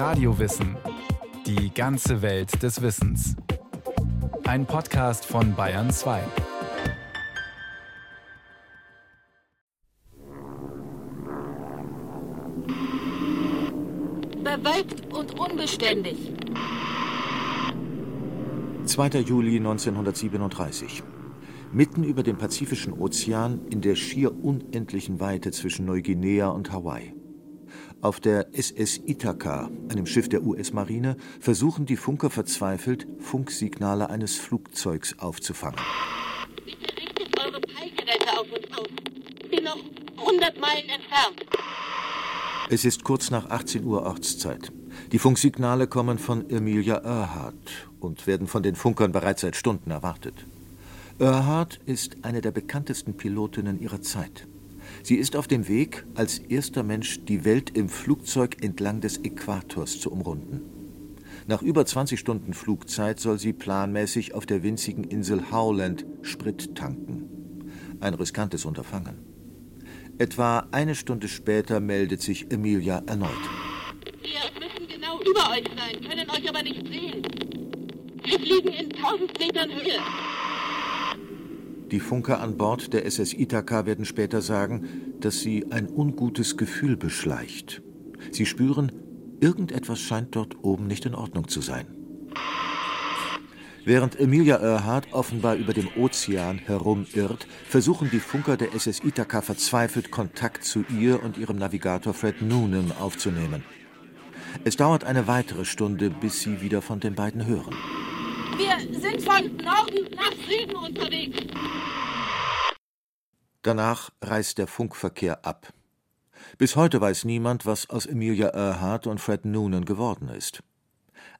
Radiowissen. Die ganze Welt des Wissens. Ein Podcast von Bayern 2. Bewölkt und unbeständig. 2. Juli 1937. Mitten über dem Pazifischen Ozean in der schier unendlichen Weite zwischen Neuguinea und Hawaii. Auf der SS Ithaka, einem Schiff der US-Marine, versuchen die Funker verzweifelt, Funksignale eines Flugzeugs aufzufangen. Bitte richtet eure Peilgeräte auf uns aus. Ich bin noch 100 Meilen entfernt. Es ist kurz nach 18 Uhr Ortszeit. Die Funksignale kommen von Emilia Earhart und werden von den Funkern bereits seit Stunden erwartet. Earhart ist eine der bekanntesten Pilotinnen ihrer Zeit. Sie ist auf dem Weg, als erster Mensch die Welt im Flugzeug entlang des Äquators zu umrunden. Nach über 20 Stunden Flugzeit soll sie planmäßig auf der winzigen Insel Howland Sprit tanken. Ein riskantes Unterfangen. Etwa eine Stunde später meldet sich Emilia erneut. Wir müssen genau über euch sein, können euch aber nicht sehen. Wir fliegen in 1000 Metern Höhe. Die Funker an Bord der SS Ithaka werden später sagen, dass sie ein ungutes Gefühl beschleicht. Sie spüren, irgendetwas scheint dort oben nicht in Ordnung zu sein. Während Emilia Earhart offenbar über dem Ozean herumirrt, versuchen die Funker der SS Ithaka verzweifelt Kontakt zu ihr und ihrem Navigator Fred Noonan aufzunehmen. Es dauert eine weitere Stunde, bis sie wieder von den beiden hören. Wir sind von Norden nach Süden unterwegs. Danach reißt der Funkverkehr ab. Bis heute weiß niemand, was aus Emilia Earhart und Fred Noonan geworden ist.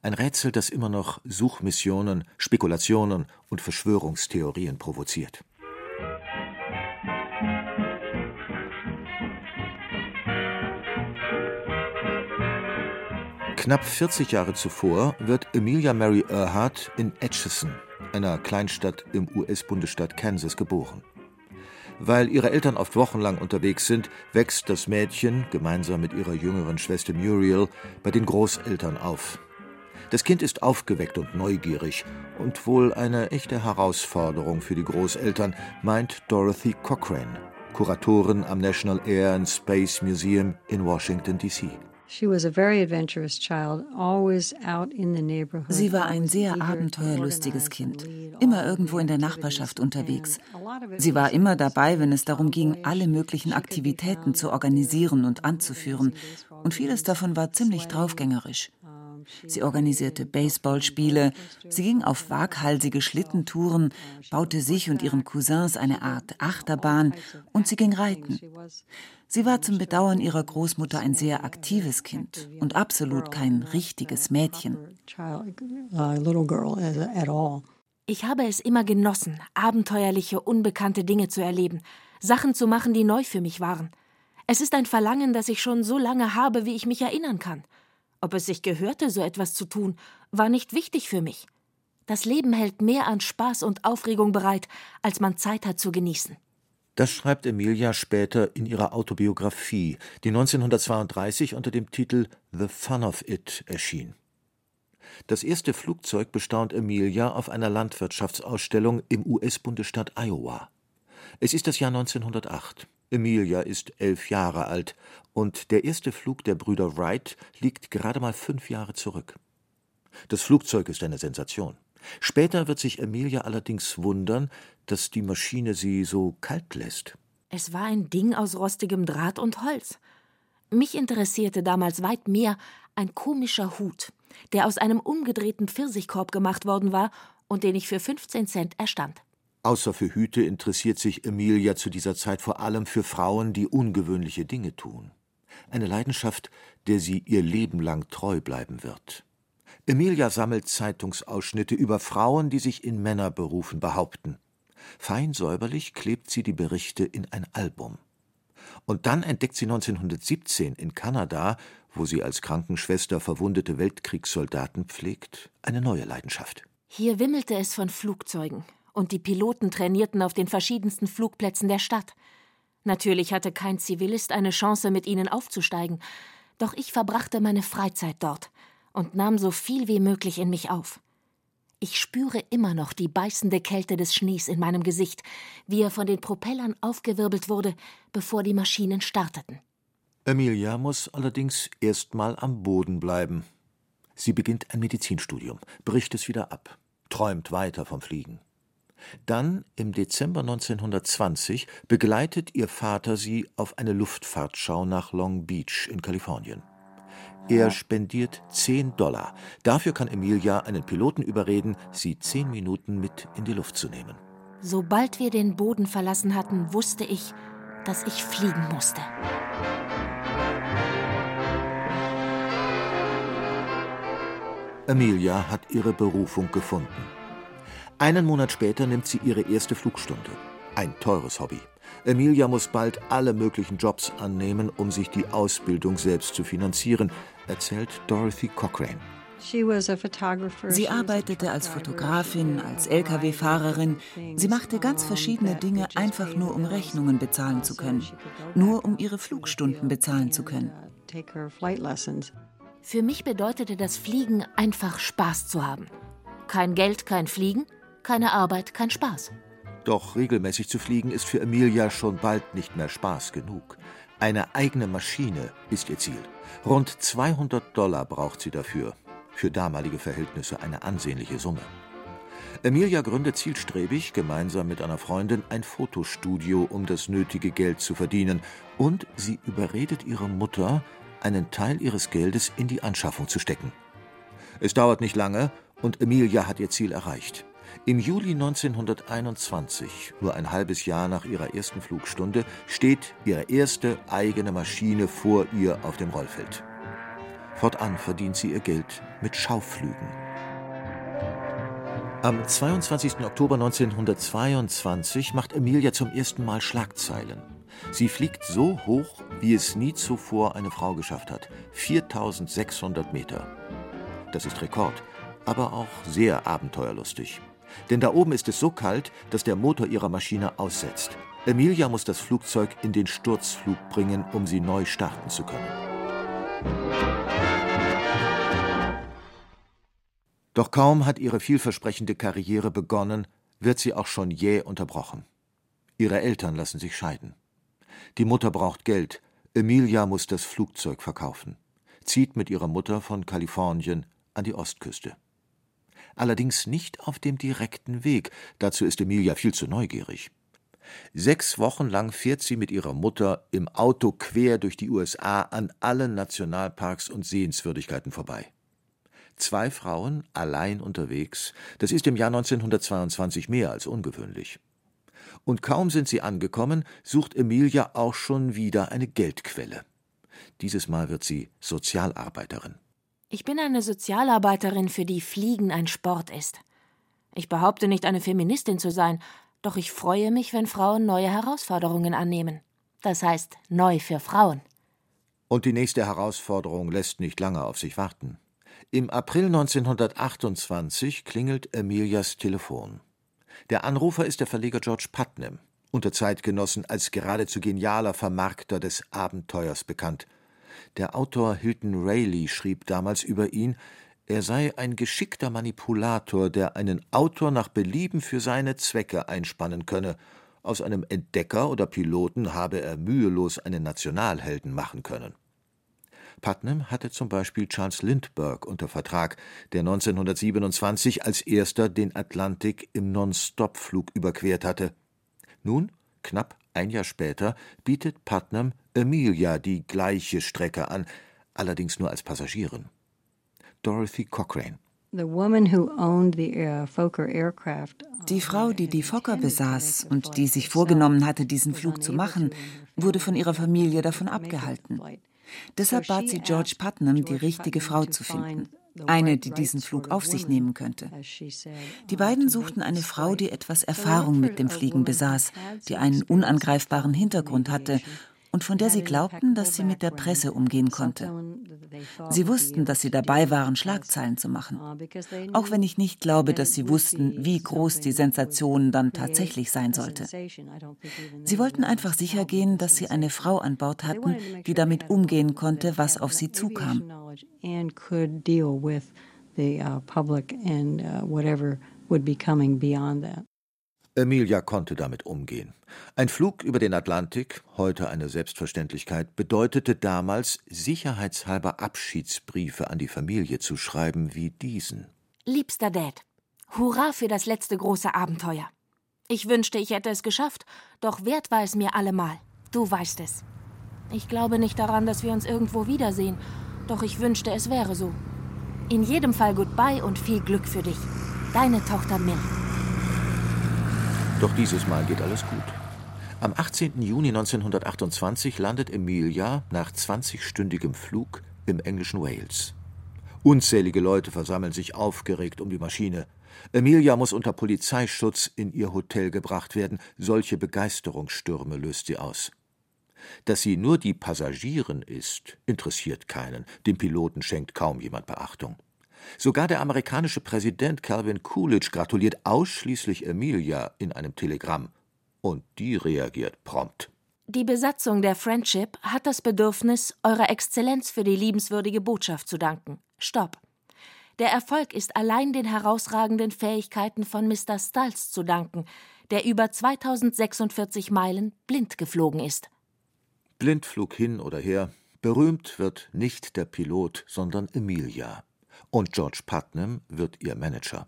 Ein Rätsel, das immer noch Suchmissionen, Spekulationen und Verschwörungstheorien provoziert. Knapp 40 Jahre zuvor wird Emilia Mary Earhart in Atchison, einer Kleinstadt im US-Bundesstaat Kansas, geboren. Weil ihre Eltern oft wochenlang unterwegs sind, wächst das Mädchen gemeinsam mit ihrer jüngeren Schwester Muriel bei den Großeltern auf. Das Kind ist aufgeweckt und neugierig und wohl eine echte Herausforderung für die Großeltern, meint Dorothy Cochrane, Kuratorin am National Air and Space Museum in Washington, D.C. Sie war ein sehr abenteuerlustiges Kind, immer irgendwo in der Nachbarschaft unterwegs. Sie war immer dabei, wenn es darum ging, alle möglichen Aktivitäten zu organisieren und anzuführen, und vieles davon war ziemlich draufgängerisch. Sie organisierte Baseballspiele, sie ging auf waghalsige Schlittentouren, baute sich und ihren Cousins eine Art Achterbahn und sie ging reiten. Sie war zum Bedauern ihrer Großmutter ein sehr aktives Kind und absolut kein richtiges Mädchen. Ich habe es immer genossen, abenteuerliche, unbekannte Dinge zu erleben, Sachen zu machen, die neu für mich waren. Es ist ein Verlangen, das ich schon so lange habe, wie ich mich erinnern kann. Ob es sich gehörte, so etwas zu tun, war nicht wichtig für mich. Das Leben hält mehr an Spaß und Aufregung bereit, als man Zeit hat zu genießen. Das schreibt Emilia später in ihrer Autobiografie, die 1932 unter dem Titel The Fun of It erschien. Das erste Flugzeug bestaunt Emilia auf einer Landwirtschaftsausstellung im US-Bundesstaat Iowa. Es ist das Jahr 1908. Emilia ist elf Jahre alt und der erste Flug der Brüder Wright liegt gerade mal fünf Jahre zurück. Das Flugzeug ist eine Sensation. Später wird sich Emilia allerdings wundern, dass die Maschine sie so kalt lässt. Es war ein Ding aus rostigem Draht und Holz. Mich interessierte damals weit mehr ein komischer Hut, der aus einem umgedrehten Pfirsichkorb gemacht worden war und den ich für 15 Cent erstand. Außer für Hüte interessiert sich Emilia zu dieser Zeit vor allem für Frauen, die ungewöhnliche Dinge tun. Eine Leidenschaft, der sie ihr Leben lang treu bleiben wird. Emilia sammelt Zeitungsausschnitte über Frauen, die sich in Männerberufen behaupten. Fein säuberlich klebt sie die Berichte in ein Album. Und dann entdeckt sie 1917 in Kanada, wo sie als Krankenschwester verwundete Weltkriegssoldaten pflegt, eine neue Leidenschaft. Hier wimmelte es von Flugzeugen, und die Piloten trainierten auf den verschiedensten Flugplätzen der Stadt. Natürlich hatte kein Zivilist eine Chance, mit ihnen aufzusteigen, Doch ich verbrachte meine Freizeit dort und nahm so viel wie möglich in mich auf. Ich spüre immer noch die beißende Kälte des Schnees in meinem Gesicht, wie er von den Propellern aufgewirbelt wurde, bevor die Maschinen starteten. Emilia muss allerdings erst mal am Boden bleiben. Sie beginnt ein Medizinstudium, bricht es wieder ab, träumt weiter vom Fliegen. Dann, im Dezember 1920, begleitet ihr Vater sie auf eine Luftfahrtschau nach Long Beach in Kalifornien. Er spendiert 10 Dollar. Dafür kann Emilia einen Piloten überreden, sie zehn Minuten mit in die Luft zu nehmen. Sobald wir den Boden verlassen hatten, wusste ich, dass ich fliegen musste. Emilia hat ihre Berufung gefunden. Einen Monat später nimmt sie ihre erste Flugstunde. Ein teures Hobby. Emilia muss bald alle möglichen Jobs annehmen, um sich die Ausbildung selbst zu finanzieren, erzählt Dorothy Cochrane. Sie arbeitete als Fotografin, als Lkw-Fahrerin. Sie machte ganz verschiedene Dinge einfach nur, um Rechnungen bezahlen zu können. Nur um ihre Flugstunden bezahlen zu können. Für mich bedeutete das Fliegen einfach Spaß zu haben. Kein Geld, kein Fliegen, keine Arbeit, kein Spaß. Doch regelmäßig zu fliegen ist für Emilia schon bald nicht mehr Spaß genug. Eine eigene Maschine ist ihr Ziel. Rund 200 Dollar braucht sie dafür. Für damalige Verhältnisse eine ansehnliche Summe. Emilia gründet zielstrebig, gemeinsam mit einer Freundin, ein Fotostudio, um das nötige Geld zu verdienen. Und sie überredet ihre Mutter, einen Teil ihres Geldes in die Anschaffung zu stecken. Es dauert nicht lange und Emilia hat ihr Ziel erreicht. Im Juli 1921, nur ein halbes Jahr nach ihrer ersten Flugstunde, steht ihre erste eigene Maschine vor ihr auf dem Rollfeld. Fortan verdient sie ihr Geld mit Schaufflügen. Am 22. Oktober 1922 macht Emilia zum ersten Mal Schlagzeilen. Sie fliegt so hoch, wie es nie zuvor eine Frau geschafft hat. 4600 Meter. Das ist Rekord, aber auch sehr abenteuerlustig. Denn da oben ist es so kalt, dass der Motor ihrer Maschine aussetzt. Emilia muss das Flugzeug in den Sturzflug bringen, um sie neu starten zu können. Doch kaum hat ihre vielversprechende Karriere begonnen, wird sie auch schon jäh unterbrochen. Ihre Eltern lassen sich scheiden. Die Mutter braucht Geld. Emilia muss das Flugzeug verkaufen, zieht mit ihrer Mutter von Kalifornien an die Ostküste allerdings nicht auf dem direkten Weg, dazu ist Emilia viel zu neugierig. Sechs Wochen lang fährt sie mit ihrer Mutter im Auto quer durch die USA an allen Nationalparks und Sehenswürdigkeiten vorbei. Zwei Frauen allein unterwegs, das ist im Jahr 1922 mehr als ungewöhnlich. Und kaum sind sie angekommen, sucht Emilia auch schon wieder eine Geldquelle. Dieses Mal wird sie Sozialarbeiterin. Ich bin eine Sozialarbeiterin, für die Fliegen ein Sport ist. Ich behaupte nicht, eine Feministin zu sein, doch ich freue mich, wenn Frauen neue Herausforderungen annehmen. Das heißt, neu für Frauen. Und die nächste Herausforderung lässt nicht lange auf sich warten. Im April 1928 klingelt Emilias Telefon. Der Anrufer ist der Verleger George Putnam, unter Zeitgenossen als geradezu genialer Vermarkter des Abenteuers bekannt – der Autor Hilton Rayleigh schrieb damals über ihn, er sei ein geschickter Manipulator, der einen Autor nach Belieben für seine Zwecke einspannen könne. Aus einem Entdecker oder Piloten habe er mühelos einen Nationalhelden machen können. Putnam hatte zum Beispiel Charles Lindbergh unter Vertrag, der 1927 als erster den Atlantik im Non-Stop-Flug überquert hatte. Nun, knapp ein Jahr später, bietet Putnam Emilia die gleiche Strecke an, allerdings nur als Passagierin. Dorothy Cochrane uh, die Frau, die die Fokker besaß und die sich vorgenommen hatte, diesen Flug zu machen, wurde von ihrer Familie davon abgehalten. Deshalb bat sie George Putnam, die richtige Frau zu finden eine, die diesen Flug auf sich nehmen könnte. Die beiden suchten eine Frau, die etwas Erfahrung mit dem Fliegen besaß, die einen unangreifbaren Hintergrund hatte und von der sie glaubten, dass sie mit der Presse umgehen konnte. Sie wussten, dass sie dabei waren, Schlagzeilen zu machen. Auch wenn ich nicht glaube, dass sie wussten, wie groß die Sensation dann tatsächlich sein sollte. Sie wollten einfach sicher gehen, dass sie eine Frau an Bord hatten, die damit umgehen konnte, was auf sie zukam. Emilia konnte damit umgehen. Ein Flug über den Atlantik, heute eine Selbstverständlichkeit, bedeutete damals, sicherheitshalber Abschiedsbriefe an die Familie zu schreiben wie diesen. Liebster Dad, hurra für das letzte große Abenteuer. Ich wünschte, ich hätte es geschafft, doch wert war es mir allemal. Du weißt es. Ich glaube nicht daran, dass wir uns irgendwo wiedersehen, doch ich wünschte, es wäre so. In jedem Fall Goodbye und viel Glück für dich. Deine Tochter Mill. Doch dieses Mal geht alles gut. Am 18. Juni 1928 landet Emilia nach 20-stündigem Flug im englischen Wales. Unzählige Leute versammeln sich aufgeregt um die Maschine. Emilia muss unter Polizeischutz in ihr Hotel gebracht werden. Solche Begeisterungsstürme löst sie aus. Dass sie nur die Passagierin ist, interessiert keinen. Dem Piloten schenkt kaum jemand Beachtung. Sogar der amerikanische Präsident Calvin Coolidge gratuliert ausschließlich Emilia in einem Telegramm. Und die reagiert prompt. Die Besatzung der Friendship hat das Bedürfnis, Eurer Exzellenz für die liebenswürdige Botschaft zu danken. Stopp. Der Erfolg ist allein den herausragenden Fähigkeiten von Mr. Stulz zu danken, der über 2046 Meilen blind geflogen ist. Blindflug hin oder her, berühmt wird nicht der Pilot, sondern Emilia und George Putnam wird ihr Manager.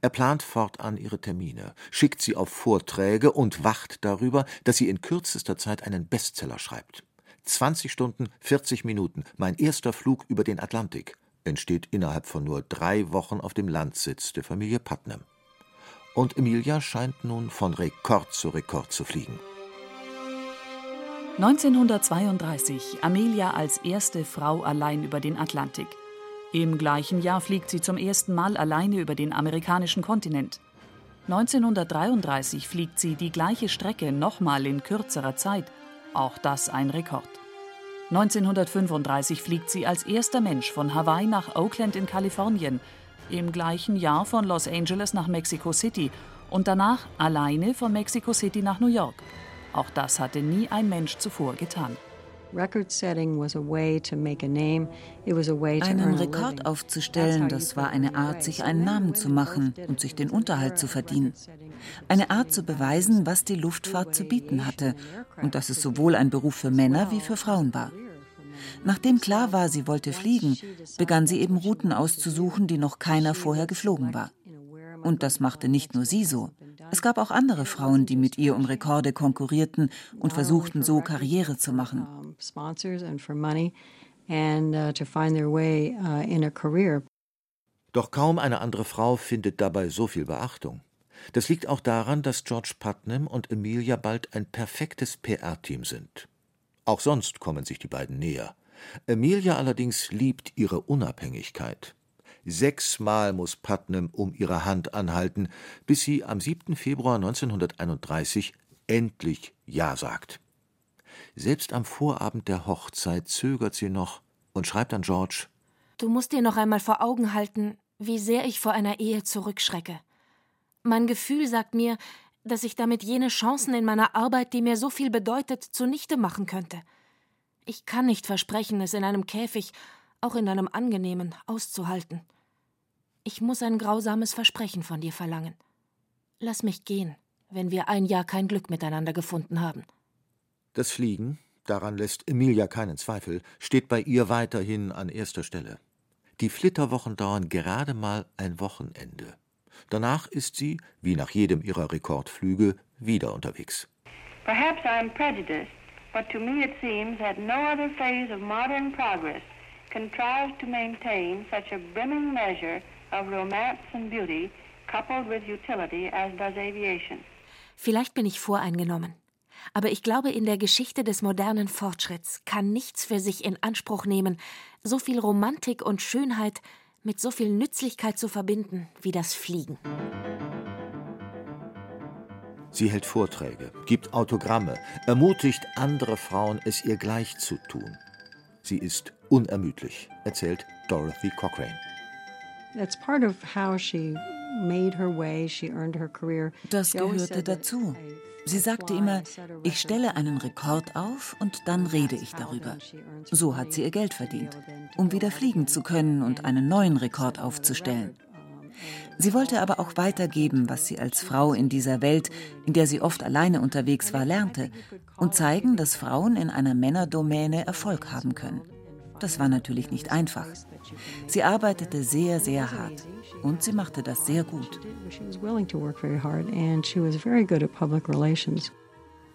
Er plant fortan ihre Termine, schickt sie auf Vorträge und wacht darüber, dass sie in kürzester Zeit einen Bestseller schreibt. 20 Stunden, 40 Minuten, mein erster Flug über den Atlantik, entsteht innerhalb von nur drei Wochen auf dem Landsitz der Familie Putnam. Und Emilia scheint nun von Rekord zu Rekord zu fliegen. 1932, Amelia als erste Frau allein über den Atlantik. Im gleichen Jahr fliegt sie zum ersten Mal alleine über den amerikanischen Kontinent. 1933 fliegt sie die gleiche Strecke nochmal in kürzerer Zeit, auch das ein Rekord. 1935 fliegt sie als erster Mensch von Hawaii nach Oakland in Kalifornien, im gleichen Jahr von Los Angeles nach Mexico City und danach alleine von Mexico City nach New York. Auch das hatte nie ein Mensch zuvor getan. Einen Rekord aufzustellen, das war eine Art, sich einen Namen zu machen und sich den Unterhalt zu verdienen. Eine Art zu beweisen, was die Luftfahrt zu bieten hatte. Und dass es sowohl ein Beruf für Männer wie für Frauen war. Nachdem klar war, sie wollte fliegen, begann sie eben Routen auszusuchen, die noch keiner vorher geflogen war. Und das machte nicht nur sie so. Es gab auch andere Frauen, die mit ihr um Rekorde konkurrierten und versuchten so Karriere zu machen. Doch kaum eine andere Frau findet dabei so viel Beachtung. Das liegt auch daran, dass George Putnam und Emilia bald ein perfektes PR-Team sind. Auch sonst kommen sich die beiden näher. Emilia allerdings liebt ihre Unabhängigkeit. Sechsmal muss Putnam um ihre Hand anhalten, bis sie am 7. Februar 1931 endlich Ja sagt. Selbst am Vorabend der Hochzeit zögert sie noch und schreibt an George Du musst dir noch einmal vor Augen halten, wie sehr ich vor einer Ehe zurückschrecke. Mein Gefühl sagt mir, dass ich damit jene Chancen in meiner Arbeit, die mir so viel bedeutet, zunichte machen könnte. Ich kann nicht versprechen, es in einem Käfig, auch in einem angenehmen, auszuhalten. Ich muss ein grausames Versprechen von dir verlangen. Lass mich gehen, wenn wir ein Jahr kein Glück miteinander gefunden haben. Das Fliegen, daran lässt Emilia keinen Zweifel, steht bei ihr weiterhin an erster Stelle. Die Flitterwochen dauern gerade mal ein Wochenende. Danach ist sie, wie nach jedem ihrer Rekordflüge, wieder unterwegs. Perhaps I'm prejudiced, but to me it seems that no other phase of modern progress contrives to maintain such a brimming measure of romance and beauty coupled with utility as does aviation. Vielleicht bin ich voreingenommen. Aber ich glaube, in der Geschichte des modernen Fortschritts kann nichts für sich in Anspruch nehmen, so viel Romantik und Schönheit mit so viel Nützlichkeit zu verbinden wie das Fliegen. Sie hält Vorträge, gibt Autogramme, ermutigt andere Frauen, es ihr gleich zu tun. Sie ist unermüdlich, erzählt Dorothy Cochrane. Das gehörte dazu. Sie sagte immer, ich stelle einen Rekord auf und dann rede ich darüber. So hat sie ihr Geld verdient, um wieder fliegen zu können und einen neuen Rekord aufzustellen. Sie wollte aber auch weitergeben, was sie als Frau in dieser Welt, in der sie oft alleine unterwegs war, lernte und zeigen, dass Frauen in einer Männerdomäne Erfolg haben können. Das war natürlich nicht einfach. Sie arbeitete sehr, sehr hart und sie machte das sehr gut.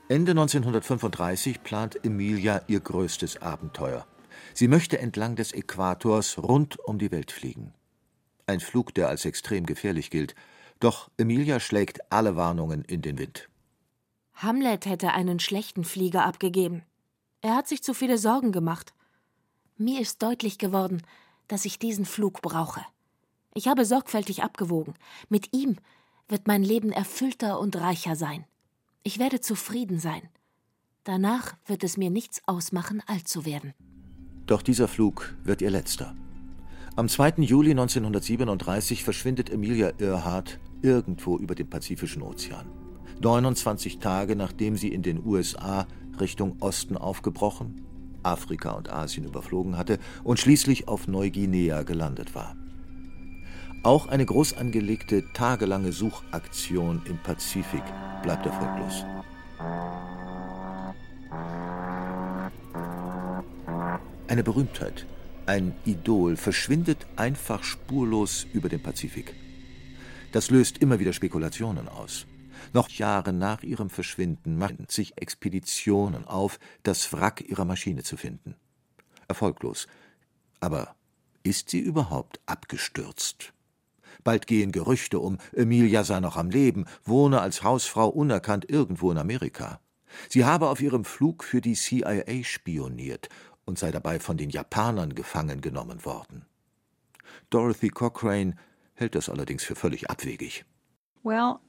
Ende 1935 plant Emilia ihr größtes Abenteuer. Sie möchte entlang des Äquators rund um die Welt fliegen. Ein Flug, der als extrem gefährlich gilt. Doch Emilia schlägt alle Warnungen in den Wind. Hamlet hätte einen schlechten Flieger abgegeben. Er hat sich zu viele Sorgen gemacht. Mir ist deutlich geworden, dass ich diesen Flug brauche. Ich habe sorgfältig abgewogen. Mit ihm wird mein Leben erfüllter und reicher sein. Ich werde zufrieden sein. Danach wird es mir nichts ausmachen, alt zu werden. Doch dieser Flug wird ihr letzter. Am 2. Juli 1937 verschwindet Emilia Earhart irgendwo über dem Pazifischen Ozean. 29 Tage nachdem sie in den USA Richtung Osten aufgebrochen Afrika und Asien überflogen hatte und schließlich auf Neuguinea gelandet war. Auch eine groß angelegte tagelange Suchaktion im Pazifik bleibt erfolglos. Eine Berühmtheit, ein Idol verschwindet einfach spurlos über den Pazifik. Das löst immer wieder Spekulationen aus. Noch Jahre nach ihrem Verschwinden machten sich Expeditionen auf, das Wrack ihrer Maschine zu finden. Erfolglos. Aber ist sie überhaupt abgestürzt? Bald gehen Gerüchte um, Emilia sei noch am Leben, wohne als Hausfrau unerkannt irgendwo in Amerika. Sie habe auf ihrem Flug für die CIA spioniert und sei dabei von den Japanern gefangen genommen worden. Dorothy Cochrane hält das allerdings für völlig abwegig. Well,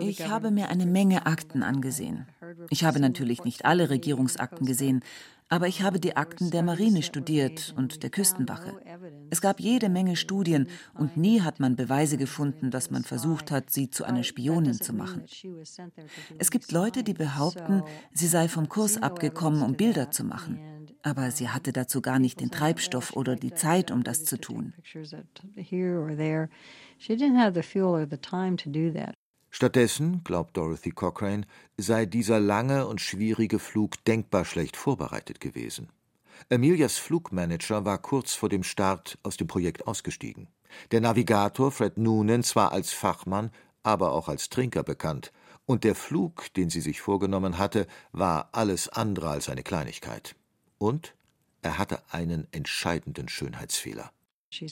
ich habe mir eine Menge Akten angesehen. Ich habe natürlich nicht alle Regierungsakten gesehen, aber ich habe die Akten der Marine studiert und der Küstenwache. Es gab jede Menge Studien und nie hat man Beweise gefunden, dass man versucht hat, sie zu einer Spionin zu machen. Es gibt Leute, die behaupten, sie sei vom Kurs abgekommen, um Bilder zu machen aber sie hatte dazu gar nicht den Treibstoff oder die Zeit, um das zu tun. Stattdessen, glaubt Dorothy Cochrane, sei dieser lange und schwierige Flug denkbar schlecht vorbereitet gewesen. Emilias Flugmanager war kurz vor dem Start aus dem Projekt ausgestiegen. Der Navigator Fred Noonan zwar als Fachmann, aber auch als Trinker bekannt, und der Flug, den sie sich vorgenommen hatte, war alles andere als eine Kleinigkeit. Und er hatte einen entscheidenden Schönheitsfehler. Sie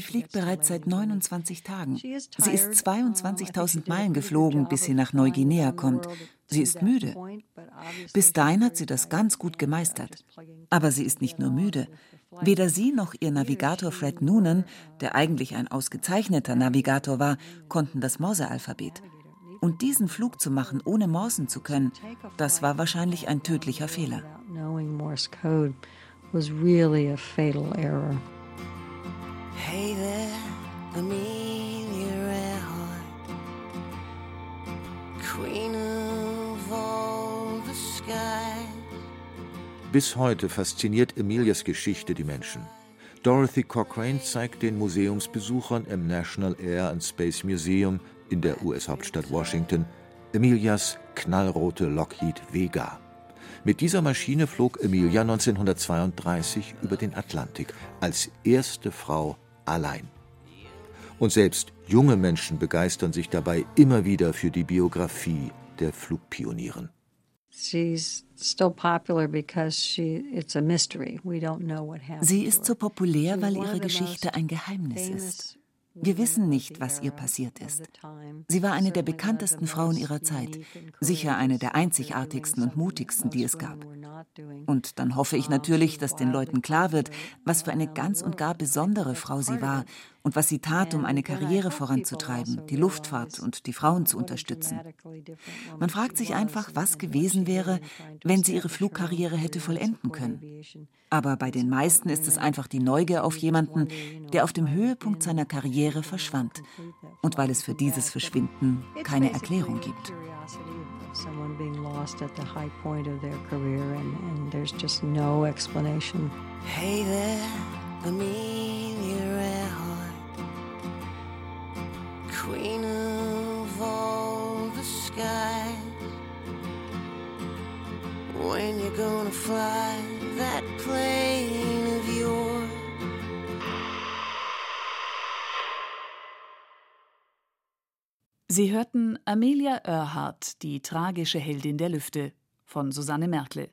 fliegt bereits seit 29 Tagen. Sie ist 22.000 Meilen geflogen, bis sie nach Neuguinea kommt. Sie ist müde. Bis dahin hat sie das ganz gut gemeistert. Aber sie ist nicht nur müde. Weder sie noch ihr Navigator Fred Noonan, der eigentlich ein ausgezeichneter Navigator war, konnten das Morsealphabet. Und diesen Flug zu machen, ohne morsen zu können, das war wahrscheinlich ein tödlicher Fehler. Hey there, Amelia Earhart, Queen of all the skies. Bis heute fasziniert Emilias Geschichte die Menschen. Dorothy Cochrane zeigt den Museumsbesuchern im National Air and Space Museum in der US-Hauptstadt Washington Emilias knallrote Lockheed Vega. Mit dieser Maschine flog Emilia 1932 über den Atlantik als erste Frau allein. Und selbst junge Menschen begeistern sich dabei immer wieder für die Biografie der Flugpionieren. Sie ist so populär, weil ihre Geschichte ein Geheimnis ist. Wir wissen nicht, was ihr passiert ist. Sie war eine der bekanntesten Frauen ihrer Zeit, sicher eine der einzigartigsten und mutigsten, die es gab. Und dann hoffe ich natürlich, dass den Leuten klar wird, was für eine ganz und gar besondere Frau sie war und was sie tat, um eine Karriere voranzutreiben, die Luftfahrt und die Frauen zu unterstützen. Man fragt sich einfach, was gewesen wäre, wenn sie ihre Flugkarriere hätte vollenden können. Aber bei den meisten ist es einfach die Neugier auf jemanden, der auf dem Höhepunkt seiner Karriere verschwand. Und weil es für dieses Verschwinden keine Erklärung gibt. someone being lost at the high point of their career, and, and there's just no explanation. Hey there, Amelia queen of all the skies. When you're gonna fly that plane of yours. Sie hörten Amelia Earhart, die tragische Heldin der Lüfte von Susanne Merkle.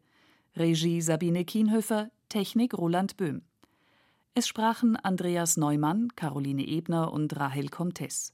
Regie Sabine Kienhöfer, Technik Roland Böhm. Es sprachen Andreas Neumann, Caroline Ebner und Rahel Comtes.